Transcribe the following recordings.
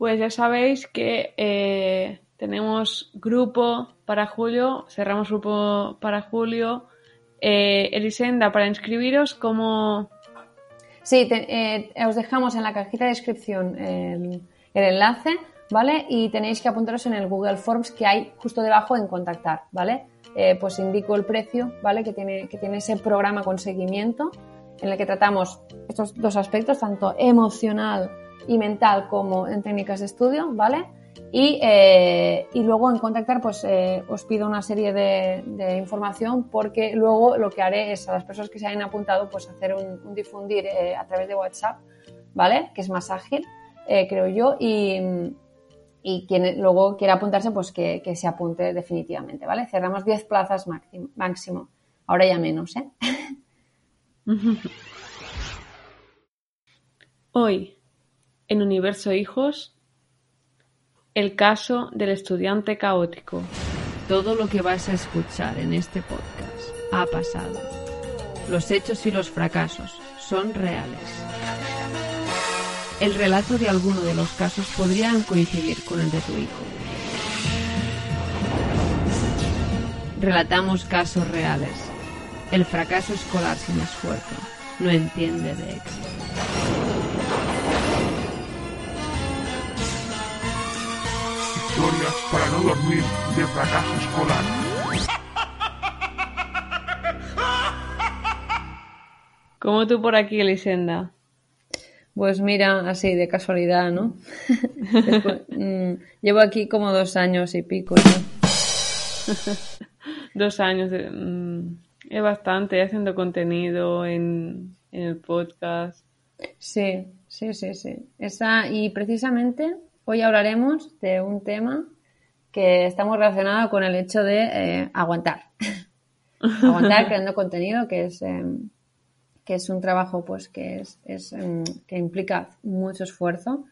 Pues ya sabéis que eh, tenemos grupo para julio, cerramos grupo para julio. Eh, Elisenda, para inscribiros, ¿cómo...? Sí, eh, os dejamos en la cajita de descripción el, enlace, ¿vale? Y tenéis que apuntaros en el Google Forms que hay justo debajo en contactar, ¿vale? pues indico el precio, ¿vale? Que tiene, que tiene ese programa con seguimiento en el que tratamos estos dos aspectos, tanto emocional y mental como en técnicas de estudio, ¿vale? Y, eh, y luego en contactar, pues eh, os pido una serie de, información porque luego lo que haré es a las personas que se hayan apuntado, pues hacer un, difundir eh, a través de WhatsApp, ¿vale? Que es más ágil, creo yo, y, y quien luego quiera apuntarse, pues que, que, se apunte definitivamente, ¿vale? Cerramos 10 plazas máximo, máximo. Ahora ya menos, ¿eh? Hoy en Universo Hijos, el caso del estudiante caótico. Todo lo que vas a escuchar en este podcast ha pasado. Los hechos y los fracasos son reales. El relato de alguno de los casos podrían coincidir con el de tu hijo. Relatamos casos reales. El fracaso escolar sin esfuerzo no entiende de éxito. Para no dormir de fracaso escolar. ¿Cómo tú por aquí, Elisenda? Pues mira, así de casualidad, ¿no? Mm, llevo aquí como dos años y pico. dos años. Mm, es bastante haciendo contenido en, en, el podcast. Sí, sí, sí, sí. Esa, y precisamente Hoy hablaremos de un tema que está muy relacionado con el hecho de eh, aguantar. aguantar creando contenido, que es, em, que es un trabajo pues, que, es, em, que implica mucho esfuerzo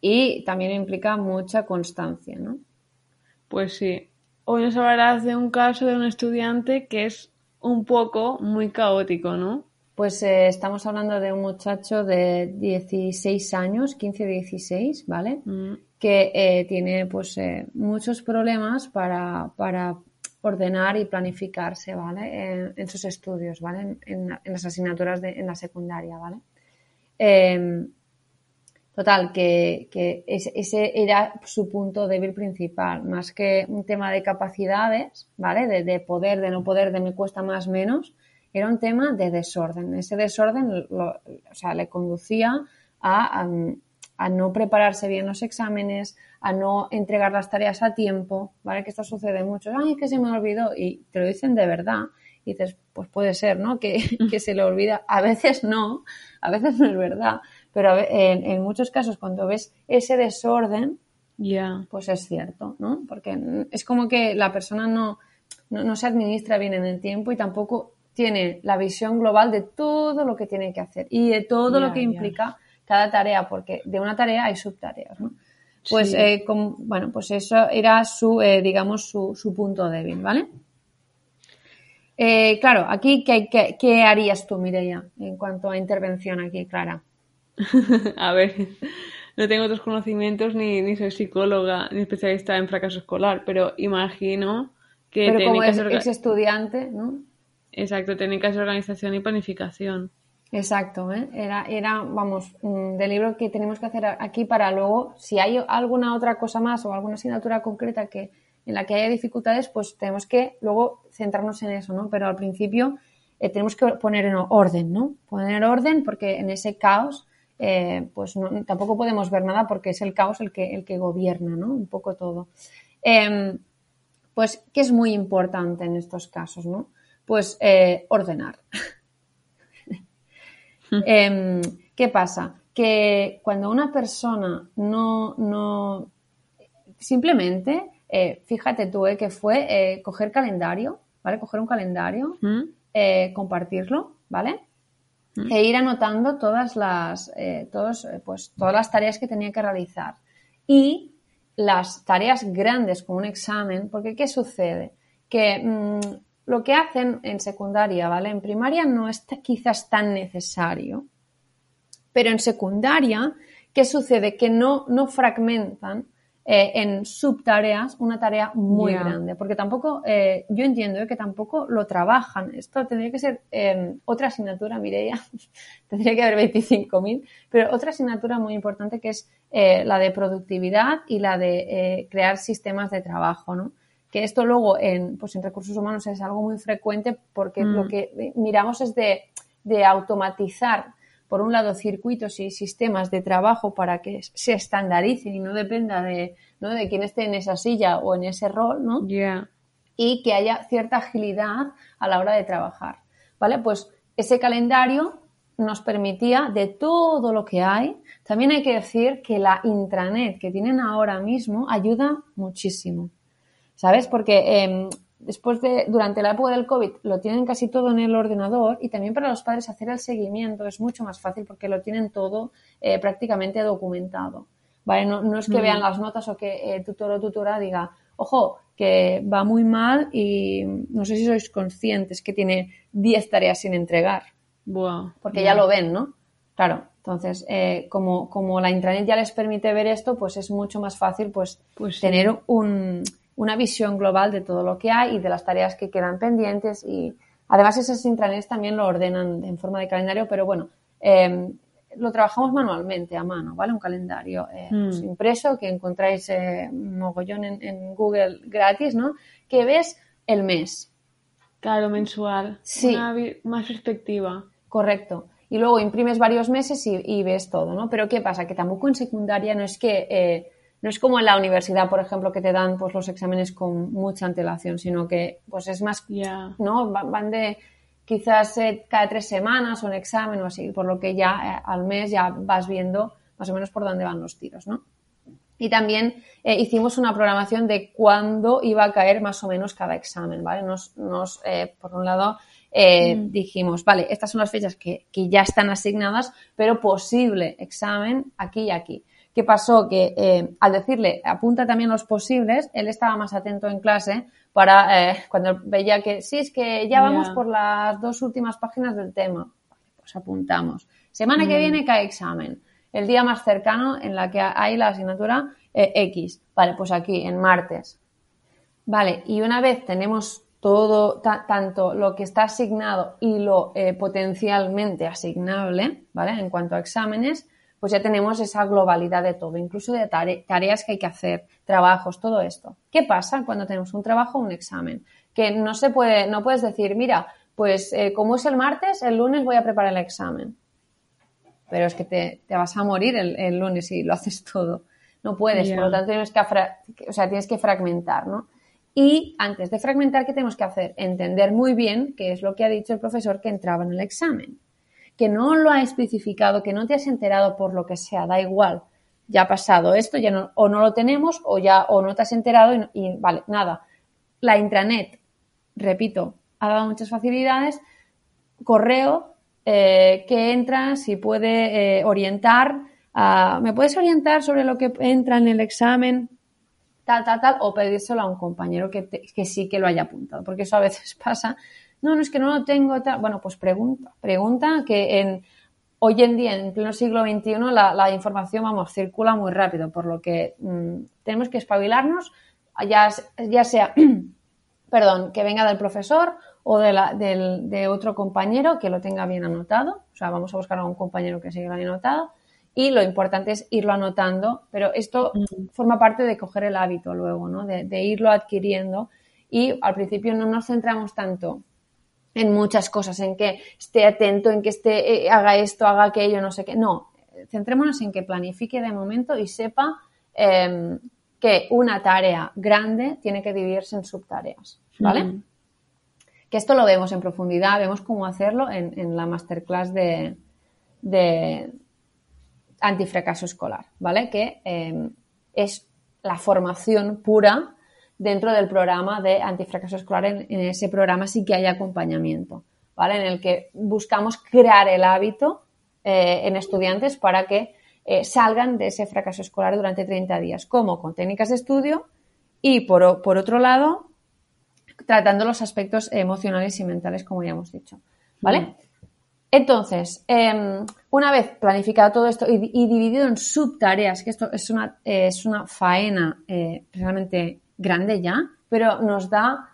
y también implica mucha constancia, ¿no? Pues sí. Hoy nos hablarás de un caso de un estudiante que es un poco muy caótico, ¿no? Pues eh, estamos hablando de un muchacho de 16 años, 15-16, ¿vale? Mm. Que eh, tiene pues eh, muchos problemas para, ordenar y planificarse, ¿vale? En, sus estudios, ¿vale? En, las asignaturas de, en la secundaria, ¿vale? Em, total, que, ese, era su punto débil principal, más que un tema de capacidades, ¿vale? De, de poder, de no poder, de me cuesta más, menos era un tema de desorden. Ese desorden o sea, le conducía a, a, no prepararse bien los exámenes, a no entregar las tareas a tiempo, ¿vale? Que esto sucede mucho. Ay, que se me olvidó. Y te lo dicen de verdad. Y dices, pues puede ser, ¿no? Que, que se le olvida. A veces no, a veces no es verdad. Pero en, en muchos casos, cuando ves ese desorden, ya pues es cierto, ¿no? Porque es como que la persona no, no, no, se administra bien en el tiempo y tampoco tiene la visión global de todo lo que tiene que hacer y de todo lo que implica cada tarea, porque de una tarea hay subtareas, ¿no? Pues, eh, bueno, pues eso era su, eh, digamos, su, punto débil, ¿vale? Eh, claro, aquí, ¿qué, qué, harías tú, Mireia, en cuanto a intervención aquí, Clara? a ver, no tengo otros conocimientos, ni, ni soy psicóloga, ni especialista en fracaso escolar, pero imagino que... Pero como es, es estudiante, ¿no? Exacto, técnicas de organización y planificación. Exacto, ¿eh? era, era, vamos, mm, del libro que tenemos que hacer aquí para luego, si hay alguna otra cosa más o alguna asignatura concreta que en la que haya dificultades, pues tenemos que luego centrarnos en eso, ¿no? Pero al principio eh, tenemos que poner en orden, ¿no? Poner orden porque en ese caos, eh, pues tampoco podemos ver nada porque es el caos el que, el que gobierna, ¿no? Un poco todo. Em, pues, ¿qué es muy importante en estos casos, ¿no? Pues eh, ordenar. Em, ¿Qué pasa? que cuando una persona no, no simplemente, eh, fíjate tú, eh, que fue coger calendario, ¿vale? Coger un calendario, ¿Mm? compartirlo, ¿vale? Mm. E ir anotando todas las, todos, pues, todas las tareas que tenía que realizar. Y las tareas grandes como un examen, porque ¿qué sucede? Que mm, lo que hacen en secundaria, ¿vale? En primaria no es quizás tan necesario, pero en secundaria, ¿qué sucede? Que no, no fragmentan eh, en subtareas una tarea muy grande, porque tampoco, eh, yo entiendo eh, que tampoco lo trabajan. Esto tendría que ser eh, otra asignatura, Mireia, tendría que haber 25.000, pero otra asignatura muy importante que es la de productividad y la de crear sistemas de trabajo, ¿no? Que esto luego en, pues en recursos humanos es algo muy frecuente porque Mm. lo que miramos es de, de automatizar por un lado, circuitos y sistemas de trabajo para que se estandaricen y no dependa de, ¿no? de quién esté en esa silla o en ese rol, ¿no? Ya. y que haya cierta agilidad a la hora de trabajar. ¿Vale? Pues ese calendario nos permitía de todo lo que hay. También hay que decir que la intranet que tienen ahora mismo ayuda muchísimo. ¿Sabes? Porque em, después de, durante la época del COVID, lo tienen casi todo en el ordenador y también para los padres hacer el seguimiento es mucho más fácil porque lo tienen todo eh, prácticamente documentado. ¿Vale? No, no es que Mm. vean las notas o que eh, tutor o tutora diga, ojo, que va muy mal y no sé si sois conscientes que tiene 10 tareas sin entregar, Buah. porque ya lo ven, ¿no? Claro, entonces, eh, como, como la intranet ya les permite ver esto, pues es mucho más fácil pues, Pues sí. tener un- una visión global de todo lo que hay y de las tareas que quedan pendientes y además esas intranets también lo ordenan en forma de calendario, pero bueno, eh, lo trabajamos manualmente a mano, ¿vale? Un calendario eh, Mm. pues, impreso que encontráis eh, mogollón en, en Google gratis, ¿no? Que ves el mes, Claro, mensual. Sí. Una más perspectiva. Correcto. Y luego imprimes varios meses y, y ves todo, ¿no? Pero ¿qué pasa? Que tampoco en secundaria no es que eh, no es como en la universidad, por ejemplo, que te dan pues los exámenes con mucha antelación, sino que pues es más. ¿no? Va- Van de quizás eh, cada tres semanas un examen o así, por lo que ya eh, al mes ya vas viendo más o menos por dónde van los tiros, ¿no? Y también eh, hicimos una programación de cuándo iba a caer más o menos cada examen, ¿vale? Nos, nos, por un lado, Mm. dijimos, vale, estas son las fechas que, que ya están asignadas, pero posible examen aquí y aquí. ¿Qué pasó? Que eh, al decirle, apunta también los posibles, él estaba más atento en clase para eh, cuando veía que sí, es que ya vamos por las dos últimas páginas del tema. Pues apuntamos. Semana que Mm. viene cae examen. El día más cercano en la que hay la asignatura eh, X. Vale, pues aquí, en martes. Vale, y una vez tenemos todo, ta- tanto lo que está asignado y lo potencialmente asignable, ¿vale? En cuanto a exámenes, pues ya tenemos esa globalidad de todo, incluso de tare- tareas que hay que hacer, trabajos, todo esto. ¿Qué pasa cuando tenemos un trabajo o un examen? Que no se puede, no puedes decir, mira, pues eh, como es el martes, el lunes voy a preparar el examen. Pero es que te, te vas a morir el, el lunes si lo haces todo. No puedes, por lo tanto tienes que, o sea, tienes que fragmentar, ¿no? Y antes de fragmentar, ¿qué tenemos que hacer? Entender muy bien qué es lo que ha dicho el profesor que entraba en el examen. Que no lo ha especificado, que no te has enterado por lo que sea, da igual. Ya ha pasado esto, ya no, o no lo tenemos, o ya, o no te has enterado y, y vale, nada. La intranet, repito, ha dado muchas facilidades. Correo, eh, que entra, si puede eh, orientar, ¿me puedes orientar sobre lo que entra en el examen? tal, tal, tal, o pedírselo a un compañero que, te- que sí que lo haya apuntado, porque eso a veces pasa, no, no es que no lo tengo, tal. bueno, pues pregunta, pregunta que en, hoy en día, en pleno siglo XXI, la, la información, vamos, circula muy rápido, por lo que mm, tenemos que espabilarnos, ya, ya sea, perdón, que venga del profesor o de, la, del, de otro compañero que lo tenga bien anotado, o sea, vamos a buscar a un compañero que lo haya anotado, y lo importante es irlo anotando, pero esto forma parte de coger el hábito luego, ¿no? De, de irlo adquiriendo y al principio no nos centramos tanto en muchas cosas, en que esté atento, en que esté, eh, haga esto, haga aquello, no sé qué. No, centrémonos en que planifique de momento y sepa eh, que una tarea grande tiene que dividirse en subtareas, ¿vale? Que esto lo vemos en profundidad, vemos cómo hacerlo en, en la masterclass de, de, antifracaso escolar, ¿vale? Que em, es la formación pura dentro del programa de antifracaso escolar. En, ese programa sí que hay acompañamiento, ¿vale? En el que buscamos crear el hábito eh, en estudiantes para que eh, salgan de ese fracaso escolar durante 30 días, como con técnicas de estudio y, por, por otro lado, tratando los aspectos emocionales y mentales, como ya hemos dicho, ¿vale? Mm. Entonces, em, una vez planificado todo esto y, dividido en subtareas, que esto es una, es una faena eh, realmente grande ya, pero nos da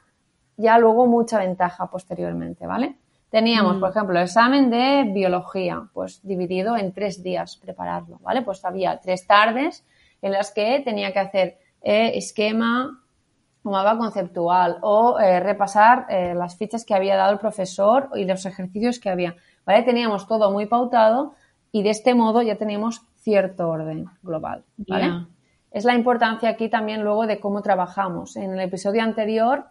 ya luego mucha ventaja posteriormente, ¿vale? Teníamos, por mm. ejemplo, el examen de biología, pues dividido en tres días prepararlo, ¿vale? Pues había tres tardes en las que tenía que hacer eh, esquema, mapa conceptual o eh, repasar eh, las fichas que había dado el profesor y los ejercicios que había, ¿vale? Teníamos todo muy pautado y de este modo ya teníamos cierto orden global, ¿vale? Es la importancia aquí también luego de cómo trabajamos. En el episodio anterior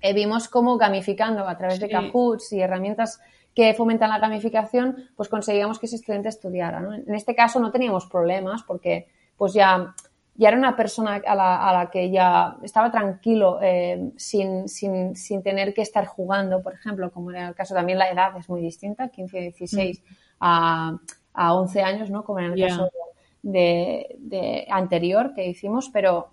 eh, vimos cómo gamificando a través de Kahoots y herramientas que fomentan la gamificación, pues conseguíamos que ese estudiante estudiara. En este caso no teníamos problemas porque pues ya, ya era una persona a la, que ya estaba tranquilo eh, sin, sin, sin, tener que estar jugando, por ejemplo, como era el caso también la edad es muy distinta, 15, 16 mm. a, a 11 años, ¿no? Como en el caso de, anterior que hicimos, pero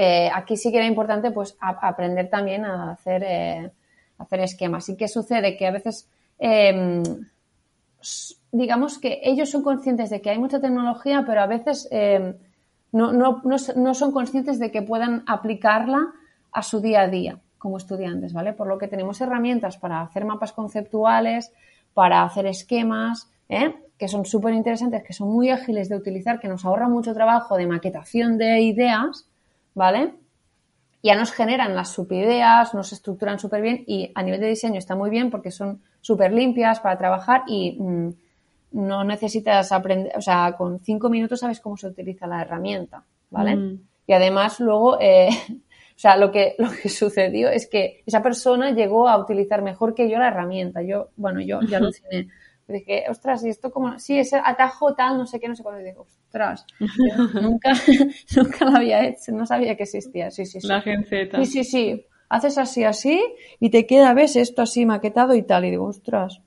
eh, aquí sí que era importante pues aprender también a hacer, eh, hacer esquemas. ¿Y qué sucede? Que a veces, em, digamos que ellos son conscientes de que hay mucha tecnología, pero a veces em, no, no, no, son conscientes de que puedan aplicarla a su día a día como estudiantes, ¿vale? Por lo que tenemos herramientas para hacer mapas conceptuales, para hacer esquemas, ¿eh? que son súper interesantes, que son muy ágiles de utilizar, que nos ahorra mucho trabajo de maquetación de ideas, ¿vale? Ya nos generan las subideas, nos estructuran súper bien y a nivel de diseño está muy bien porque son súper limpias para trabajar y mm, no necesitas aprender, o sea, con cinco minutos sabes cómo se utiliza la herramienta, ¿vale? Mm. Y además luego, eh, o sea, lo que, lo que sucedió es que esa persona llegó a utilizar mejor que yo la herramienta. Yo, bueno, yo ya aluciné dije, ostras, y esto como, sí, ese atajo tal, no sé qué, no sé cuándo. Y digo, ostras, nunca, nunca lo había hecho, no sabía que existía. Sí, sí, sí. La genceta. Sí, sí, sí. Haces así, así, y te queda, ves, esto así maquetado y tal. Y digo, ostras.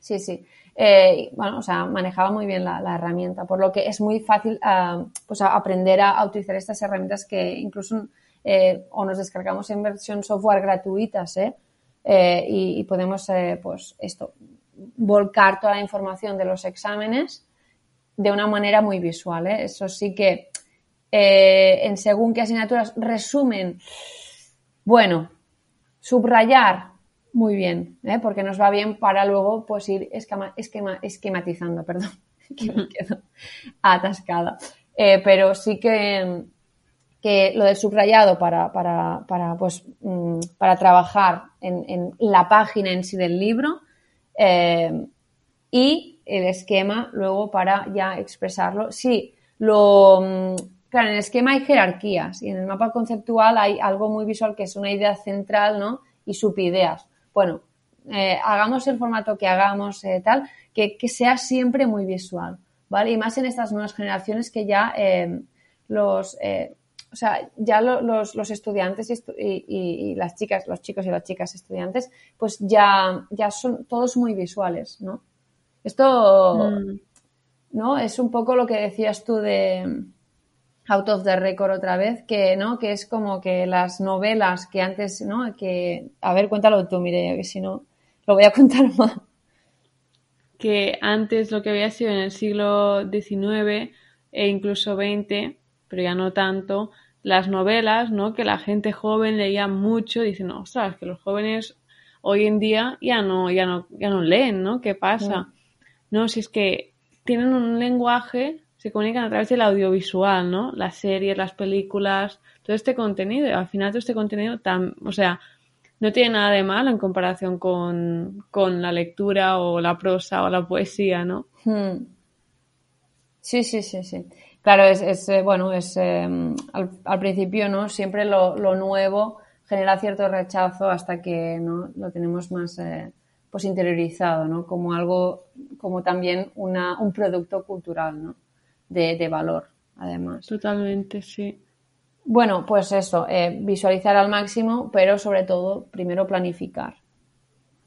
Sí, sí. Eh, bueno, o sea, manejaba muy bien la, herramienta, por lo que es muy fácil uh, pues aprender a, utilizar estas herramientas que incluso eh, o nos descargamos en versión software gratuitas, ¿eh? eh y, y, podemos, pues, esto, volcar toda la información de los exámenes de una manera muy visual. ¿eh? Eso sí que eh, en según qué asignaturas resumen, bueno, subrayar muy bien, ¿eh? porque nos va bien para luego pues ir esquema, esquematizando, perdón, que me quedo atascada. pero sí que, que lo del subrayado para, para, para, pues, mm, para trabajar en, en la página en sí del libro, eh, y el esquema luego para ya expresarlo. Sí, lo, mm, claro, en el esquema hay jerarquías y en el mapa conceptual hay algo muy visual que es una idea central, ¿no? Y subideas. Bueno, eh, hagamos el formato que hagamos, eh, tal, que, que, sea siempre muy visual, ¿vale? Y más en estas nuevas generaciones que ya los o sea, ya los, los, estudiantes y, las chicas, los chicos y las chicas estudiantes, pues ya, ya son todos muy visuales, ¿no? Esto, mm. ¿no? Es un poco lo que decías tú de Out of the Record otra vez, que, ¿no? Que es como que las novelas que antes, ¿no? Que, a ver, cuéntalo tú, mire, que si no, lo voy a contar más. Que antes lo que había sido en el siglo XIX e incluso XX, pero ya no tanto, las novelas, ¿no? Que la gente joven leía mucho, dicen, ostras, que los jóvenes hoy en día ya no, ya no, ya no leen, ¿no? ¿Qué pasa? No, si es que tienen un lenguaje, se comunican a través del audiovisual, ¿no? Las series, las películas, todo este contenido, al final todo este contenido, tan, o sea, no tiene nada de malo en comparación con, con la lectura o la prosa o la poesía, ¿no? Hmm. Sí, sí, sí, sí. Claro, es, eh, bueno, es em, al, principio, ¿no? Siempre lo, nuevo genera cierto rechazo hasta que no lo tenemos más, eh, pues interiorizado, ¿no? Como algo, como también una, un producto cultural, ¿no? De, de valor, además. Totalmente, sí. Bueno, pues eso, eh, visualizar al máximo, pero sobre todo, primero planificar.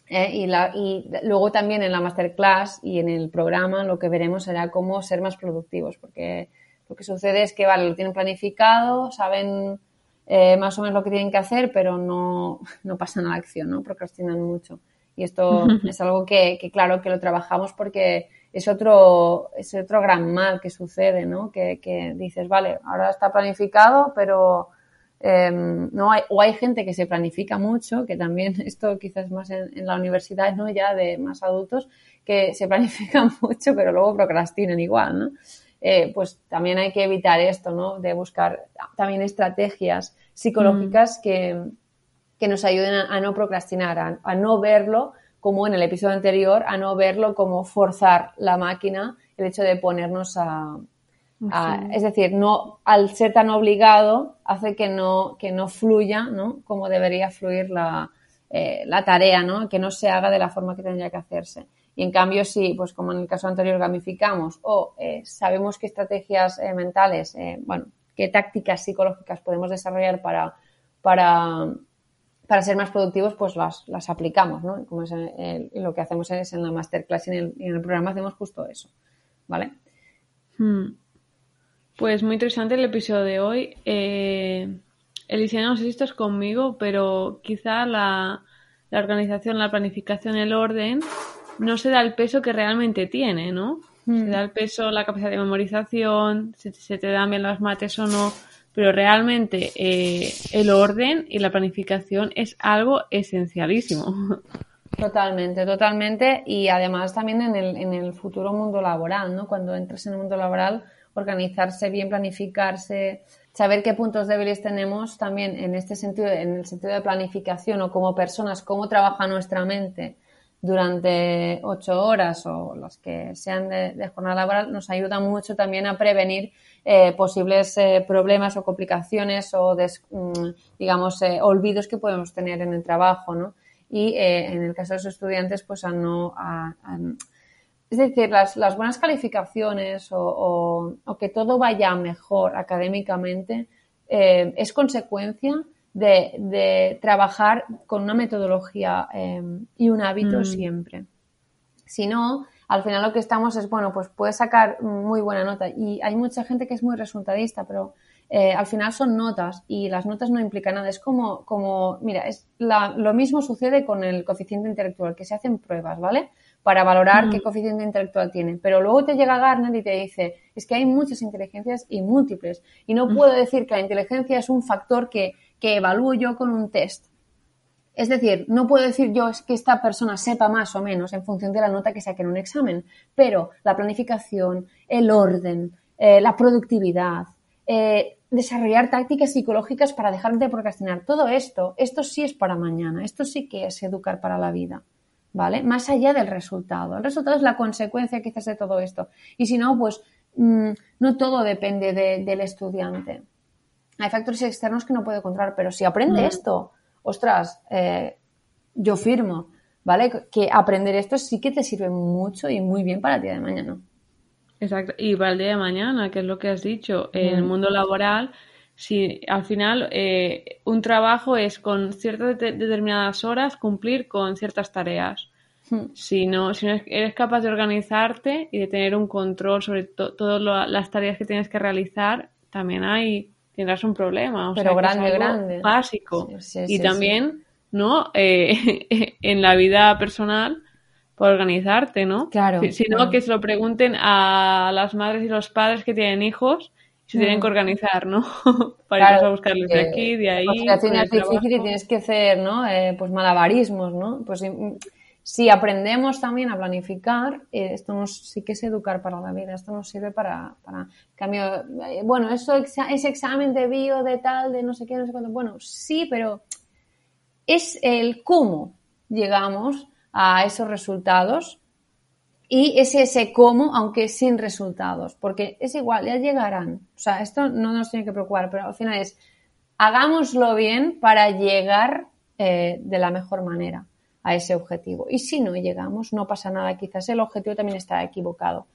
Eh, y, la, y, luego también en la masterclass y en el programa lo que veremos será cómo ser más productivos, porque lo que sucede es que, vale, lo tienen planificado, saben eh, más o menos lo que tienen que hacer, pero no, no pasan a la acción, ¿no? Procrastinan mucho. Y esto es algo que, que, claro, que lo trabajamos porque es otro, es otro gran mal que sucede, ¿no? Que, que dices, vale, ahora está planificado, pero eh, no hay, o hay gente que se planifica mucho, que también esto quizás más en, en, la universidad, ¿no? Ya de más adultos, que se planifican mucho, pero luego procrastinan igual, ¿no? Eh, pues también hay que evitar esto, ¿no? De buscar también estrategias psicológicas mm. que, que, nos ayuden a, a no procrastinar, a, a, no verlo como en el episodio anterior, a no verlo como forzar la máquina, el hecho de ponernos a, a, es decir, no, al ser tan obligado hace que no, que no fluya, ¿no? Como debería fluir la, eh, la tarea, ¿no? Que no se haga de la forma que tendría que hacerse. Y en cambio, si, pues como en el caso anterior, gamificamos o eh, sabemos qué estrategias eh, mentales, eh, bueno, qué tácticas psicológicas podemos desarrollar para, para, para ser más productivos, pues las, las aplicamos, ¿no? Como es el, lo que hacemos es en la masterclass y en el, en el programa hacemos justo eso, ¿vale? Hmm. Pues muy interesante el episodio de hoy. Alicia, no sé si estás conmigo, pero quizá la, la, organización, la planificación, el orden no se da el peso que realmente tiene, ¿no? Mm. Se da el peso, la capacidad de memorización, si se te dan bien las mates o no, pero realmente eh, el orden y la planificación es algo esencialísimo. Totalmente, totalmente. Y además también en el, en el futuro mundo laboral, ¿no? Cuando entras en el mundo laboral, organizarse bien, planificarse, saber qué puntos débiles tenemos también en este sentido, en el sentido de planificación o como personas, cómo trabaja nuestra mente durante ocho horas o las que sean de, jornada laboral, nos ayuda mucho también a prevenir eh, posibles eh, problemas o complicaciones o, des, mm, digamos, eh, olvidos que podemos tener en el trabajo, ¿no? Y en el caso de los estudiantes, pues a no, a, es decir, las, las buenas calificaciones o, o, que todo vaya mejor académicamente es consecuencia de, de, trabajar con una metodología eh, y un hábito mm. siempre. Si no, al final lo que estamos es, bueno, pues puedes sacar muy buena nota y hay mucha gente que es muy resultadista, pero eh, al final son notas y las notas no implican nada. Es como, como mira, es la, lo mismo sucede con el coeficiente intelectual, que se hacen pruebas, ¿vale? para valorar mm. qué coeficiente intelectual tienen. Pero luego te llega Garner y te dice, es que hay muchas inteligencias y múltiples. Y no mm. puedo decir que la inteligencia es un factor que, que evalúo yo con un test. Es decir, no puedo decir yo es que esta persona sepa más o menos en función de la nota que saque en un examen, pero la planificación, el orden, eh, la productividad, eh, desarrollar tácticas psicológicas para dejar de procrastinar, todo esto, esto sí es para mañana, esto sí que es educar para la vida. ¿vale? Más allá del resultado. El resultado es la consecuencia quizás de todo esto. Y si no, pues mmm, no todo depende de, del estudiante. Hay factores externos que no puede controlar, pero si aprende mm. esto, ostras, eh, yo firmo, ¿vale? Que aprender esto sí que te sirve mucho y muy bien para el día de mañana. Exacto. Y para el día de mañana, que es lo que has dicho, en el mundo laboral, si al final eh, un trabajo es con ciertas de determinadas horas cumplir con ciertas tareas. Hmm. Si no, si no eres capaz de organizarte y de tener un control sobre to todas las tareas que tienes que realizar, también hay tendrás un problema. O Pero sea, grande, grande. Básico. Sí, sí, y sí, también, ¿no? Eh, en la vida personal, por organizarte, ¿no? Claro. Si, claro. no, que se lo pregunten a las madres y los padres que tienen hijos se tienen que organizar, ¿no? Para claro, ir a buscarles de aquí, de ahí. La es difícil y tienes que hacer, ¿no? Eh, pues malabarismos, ¿no? Pues si aprendemos también a planificar, eh, esto sí que es educar para la vida, esto nos sirve para, para cambio, eh, bueno, eso ese examen de bio, de tal, de no sé qué, no sé cuánto, bueno, sí, pero es el cómo llegamos a esos resultados y es ese cómo, aunque sin resultados, porque es igual, ya llegarán. O sea, esto no nos tiene que preocupar, pero al final es, hagámoslo bien para llegar eh, de la mejor manera. A ese objetivo. Y si no llegamos, no pasa nada, quizás el objetivo también está equivocado,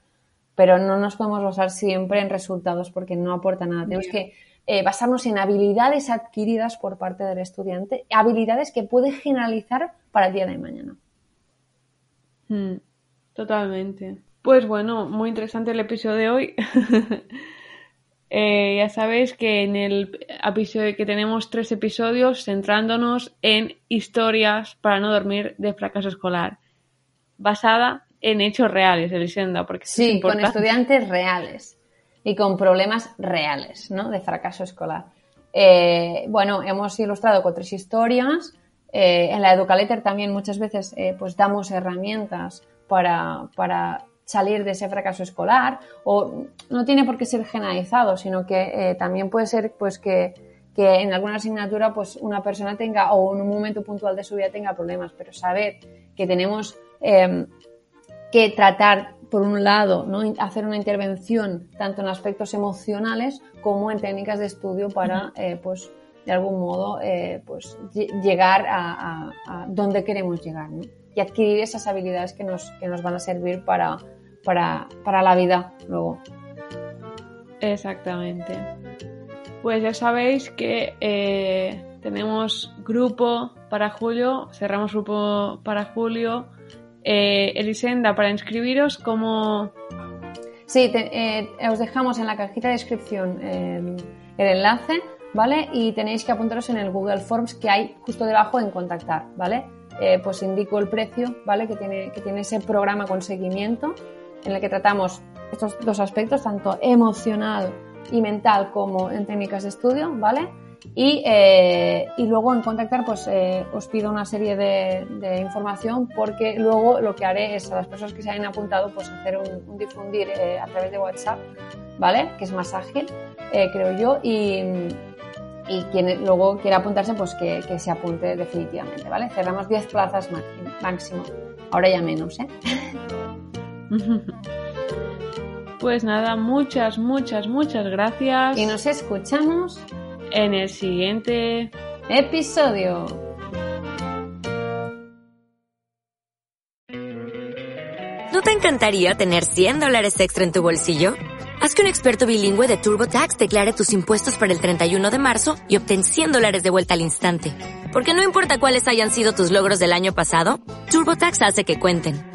pero no nos podemos basar siempre en resultados porque no aporta nada. Tenemos que eh, basarnos en habilidades adquiridas por parte del estudiante, habilidades que puede generalizar para el día de mañana. Hmm, totalmente. Pues bueno, muy interesante el episodio de hoy. Eh, ya sabéis que en el episodio que tenemos tres episodios centrándonos en historias para no dormir de fracaso escolar, basada en hechos reales, Elisenda, porque sí, con estudiantes reales y con problemas reales, ¿no? De fracaso escolar. Eh, bueno, hemos ilustrado con tres historias. Eh, en la Educaletter también muchas veces pues damos herramientas para, para salir de ese fracaso escolar o no tiene por qué ser generalizado, sino que eh, también puede ser pues que, que, en alguna asignatura pues una persona tenga o en un momento puntual de su vida tenga problemas, pero saber que tenemos em, que tratar por un lado, ¿no? hacer una intervención tanto en aspectos emocionales como en técnicas de estudio para, eh, pues, de algún modo, eh, pues, llegar a, a, donde queremos llegar, ¿no? Y adquirir esas habilidades que nos, que nos van a servir para, para, para la vida luego. Exactamente. Pues ya sabéis que eh, tenemos grupo para julio, cerramos grupo para julio. Eh, Elisenda, para inscribiros, ¿cómo...? Sí, eh, os dejamos en la cajita de descripción el enlace, ¿vale? Y tenéis que apuntaros en el Google Forms que hay justo debajo en contactar, ¿vale? pues indico el precio, ¿vale? Que tiene, que tiene ese programa con seguimiento en el que tratamos estos dos aspectos, tanto emocional y mental como en técnicas de estudio, ¿vale? Y, eh, y luego en contactar, pues eh, os pido una serie de, información porque luego lo que haré es a las personas que se hayan apuntado, pues hacer un, difundir eh, a través de WhatsApp, ¿vale? Que es más ágil, creo yo, y, y quien luego quiera apuntarse, pues que, que, se apunte definitivamente, ¿vale? Cerramos 10 plazas máximo, ahora ya menos, ¿eh? Pues nada, muchas, muchas, muchas gracias. Y nos escuchamos en el siguiente episodio. ¿No te encantaría tener 100 dólares extra en tu bolsillo? Haz que un experto bilingüe de TurboTax declare tus impuestos para el 31 de marzo y obtén 100 dólares de vuelta al instante. Porque no importa cuáles hayan sido tus logros del año pasado, TurboTax hace que cuenten.